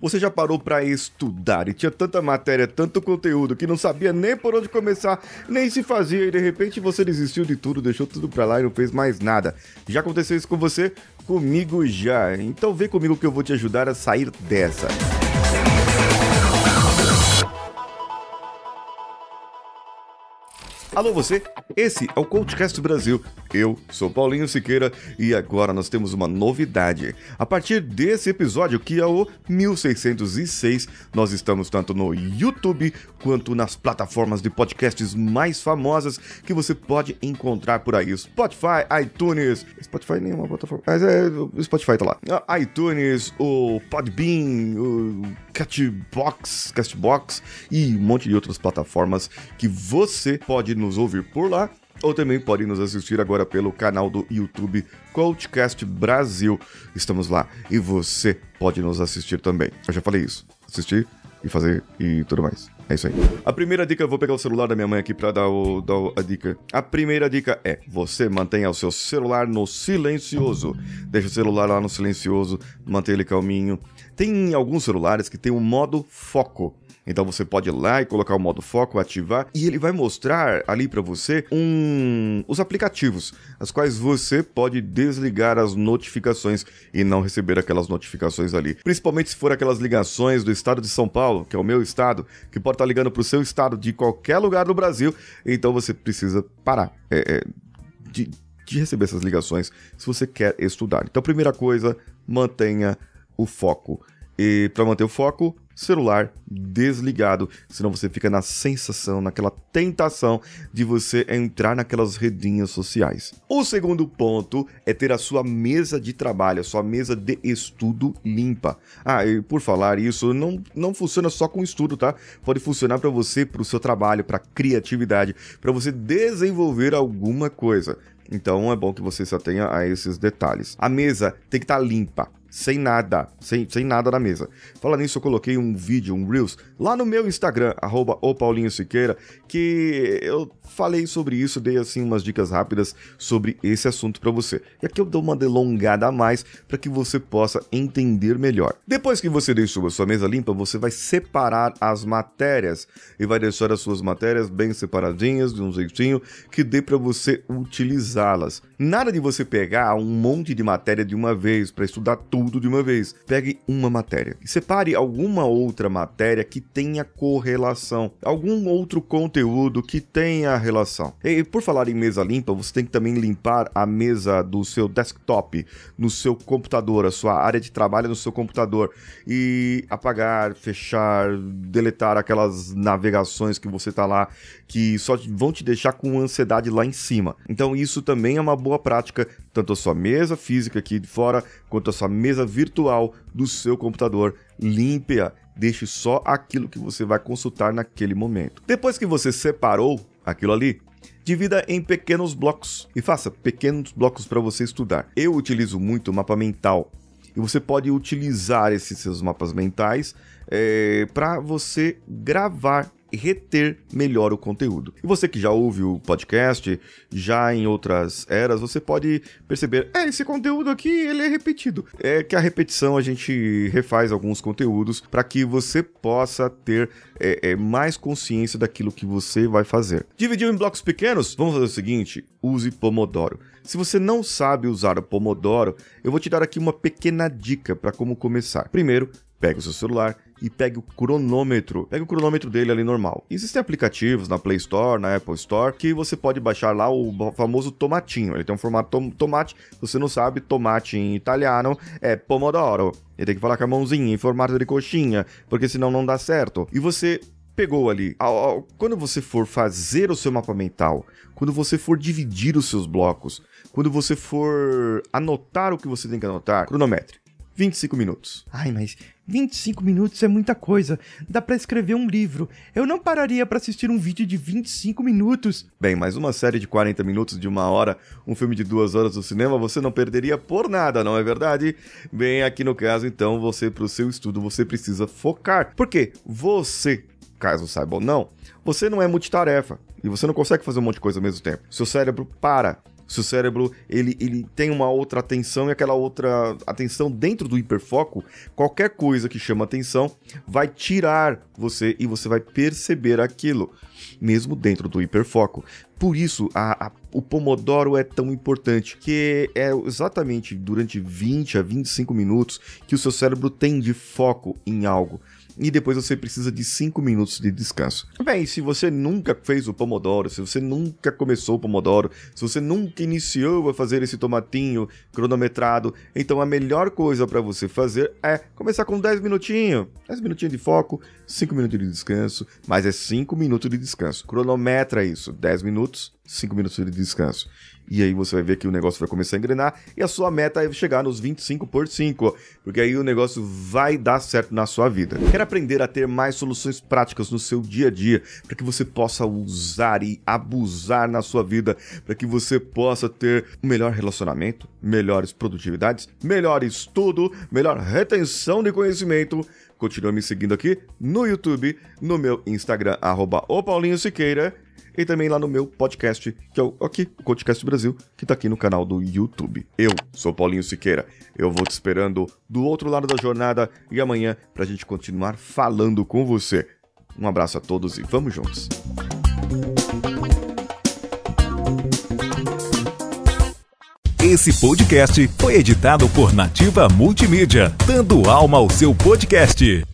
Você já parou para estudar e tinha tanta matéria, tanto conteúdo que não sabia nem por onde começar, nem se fazia e de repente você desistiu de tudo, deixou tudo para lá e não fez mais nada. Já aconteceu isso com você? Comigo já. Então vem comigo que eu vou te ajudar a sair dessa. Alô você, esse é o Coachcast Brasil. Eu sou Paulinho Siqueira e agora nós temos uma novidade. A partir desse episódio, que é o 1606, nós estamos tanto no YouTube quanto nas plataformas de podcasts mais famosas que você pode encontrar por aí. Spotify, iTunes. Spotify nem é uma plataforma. Mas é. O Spotify tá lá. Ah, iTunes, o Podbean, o Catbox, Castbox e um monte de outras plataformas que você pode nos ouvir por lá ou também pode nos assistir agora pelo canal do YouTube Coachcast Brasil. Estamos lá e você pode nos assistir também. Eu já falei isso. Assistir e fazer e tudo mais. É isso aí. A primeira dica, vou pegar o celular da minha mãe aqui pra dar, o, dar a dica. A primeira dica é: você mantenha o seu celular no silencioso. Deixa o celular lá no silencioso, mantenha ele calminho. Tem alguns celulares que tem o um modo foco. Então você pode ir lá e colocar o modo foco, ativar, e ele vai mostrar ali para você um... os aplicativos, as quais você pode desligar as notificações e não receber aquelas notificações ali. Principalmente se for aquelas ligações do estado de São Paulo, que é o meu estado, que pode estar ligando para o seu estado de qualquer lugar do Brasil, então você precisa parar é, é, de, de receber essas ligações se você quer estudar. Então, primeira coisa, mantenha o foco. E para manter o foco, celular desligado, senão você fica na sensação, naquela tentação de você entrar naquelas redinhas sociais. O segundo ponto é ter a sua mesa de trabalho, a sua mesa de estudo limpa. Ah, e por falar isso, não, não funciona só com estudo, tá? Pode funcionar para você, para o seu trabalho, para criatividade, para você desenvolver alguma coisa. Então é bom que você se atenha a esses detalhes. A mesa tem que estar tá limpa sem nada, sem, sem nada na mesa. Falando nisso, eu coloquei um vídeo, um Reels, lá no meu Instagram, arroba Siqueira, que eu falei sobre isso, dei assim umas dicas rápidas sobre esse assunto para você. E aqui eu dou uma delongada a mais para que você possa entender melhor. Depois que você deixou a sua mesa limpa, você vai separar as matérias e vai deixar as suas matérias bem separadinhas, de um jeitinho que dê para você utilizá-las. Nada de você pegar um monte de matéria de uma vez para estudar tudo tudo de uma vez. Pegue uma matéria e separe alguma outra matéria que tenha correlação, algum outro conteúdo que tenha relação. E por falar em mesa limpa, você tem que também limpar a mesa do seu desktop, no seu computador, a sua área de trabalho no seu computador e apagar, fechar, deletar aquelas navegações que você tá lá que só vão te deixar com ansiedade lá em cima. Então isso também é uma boa prática, tanto a sua mesa física aqui de fora quanto a sua mesa virtual do seu computador. Limpe-a, deixe só aquilo que você vai consultar naquele momento. Depois que você separou aquilo ali, divida em pequenos blocos e faça pequenos blocos para você estudar. Eu utilizo muito o mapa mental e você pode utilizar esses seus mapas mentais é, para você gravar reter melhor o conteúdo. E você que já ouve o podcast, já em outras eras, você pode perceber, é, esse conteúdo aqui, ele é repetido. É que a repetição a gente refaz alguns conteúdos para que você possa ter é, é, mais consciência daquilo que você vai fazer. Dividiu em blocos pequenos? Vamos fazer o seguinte, use Pomodoro. Se você não sabe usar o Pomodoro, eu vou te dar aqui uma pequena dica para como começar. Primeiro, pegue o seu celular e pegue o cronômetro. Pegue o cronômetro dele ali normal. Existem aplicativos na Play Store, na Apple Store, que você pode baixar lá o famoso tomatinho. Ele tem um formato tom tomate. Se você não sabe, tomate em italiano é pomodoro. Ele tem que falar com a mãozinha em formato de coxinha, porque senão não dá certo. E você pegou ali. Quando você for fazer o seu mapa mental, quando você for dividir os seus blocos, quando você for anotar o que você tem que anotar, cronometre. 25 minutos. Ai, mas 25 minutos é muita coisa. Dá para escrever um livro. Eu não pararia para assistir um vídeo de 25 minutos. Bem, mas uma série de 40 minutos de uma hora, um filme de duas horas no cinema, você não perderia por nada, não é verdade? Bem, aqui no caso, então, você para o seu estudo, você precisa focar. Porque você, caso saiba ou não, você não é multitarefa e você não consegue fazer um monte de coisa ao mesmo tempo. Seu cérebro para seu cérebro ele, ele tem uma outra atenção e aquela outra atenção dentro do hiperfoco, qualquer coisa que chama atenção vai tirar você e você vai perceber aquilo, mesmo dentro do hiperfoco. Por isso, a, a, o Pomodoro é tão importante, que é exatamente durante 20 a 25 minutos que o seu cérebro tem de foco em algo e depois você precisa de 5 minutos de descanso. Bem, se você nunca fez o Pomodoro, se você nunca começou o Pomodoro, se você nunca iniciou a fazer esse tomatinho cronometrado, então a melhor coisa para você fazer é começar com 10 minutinhos. 10 minutinhos de foco, 5 minutos de descanso, mas é 5 minutos de descanso. Cronometra isso, 10 minutos, 5 minutos de descanso. E aí você vai ver que o negócio vai começar a engrenar e a sua meta é chegar nos 25 por 5, porque aí o negócio vai dar certo na sua vida. Quer aprender a ter mais soluções práticas no seu dia a dia para que você possa usar e abusar na sua vida, para que você possa ter um melhor relacionamento, melhores produtividades, melhor estudo, melhor retenção de conhecimento? Continua me seguindo aqui no YouTube, no meu Instagram, arroba Siqueira, e também lá no meu podcast, que é o aqui, o Podcast Brasil, que tá aqui no canal do YouTube. Eu sou Paulinho Siqueira. Eu vou te esperando do outro lado da jornada e amanhã pra gente continuar falando com você. Um abraço a todos e vamos juntos. Esse podcast foi editado por Nativa Multimídia, dando alma ao seu podcast.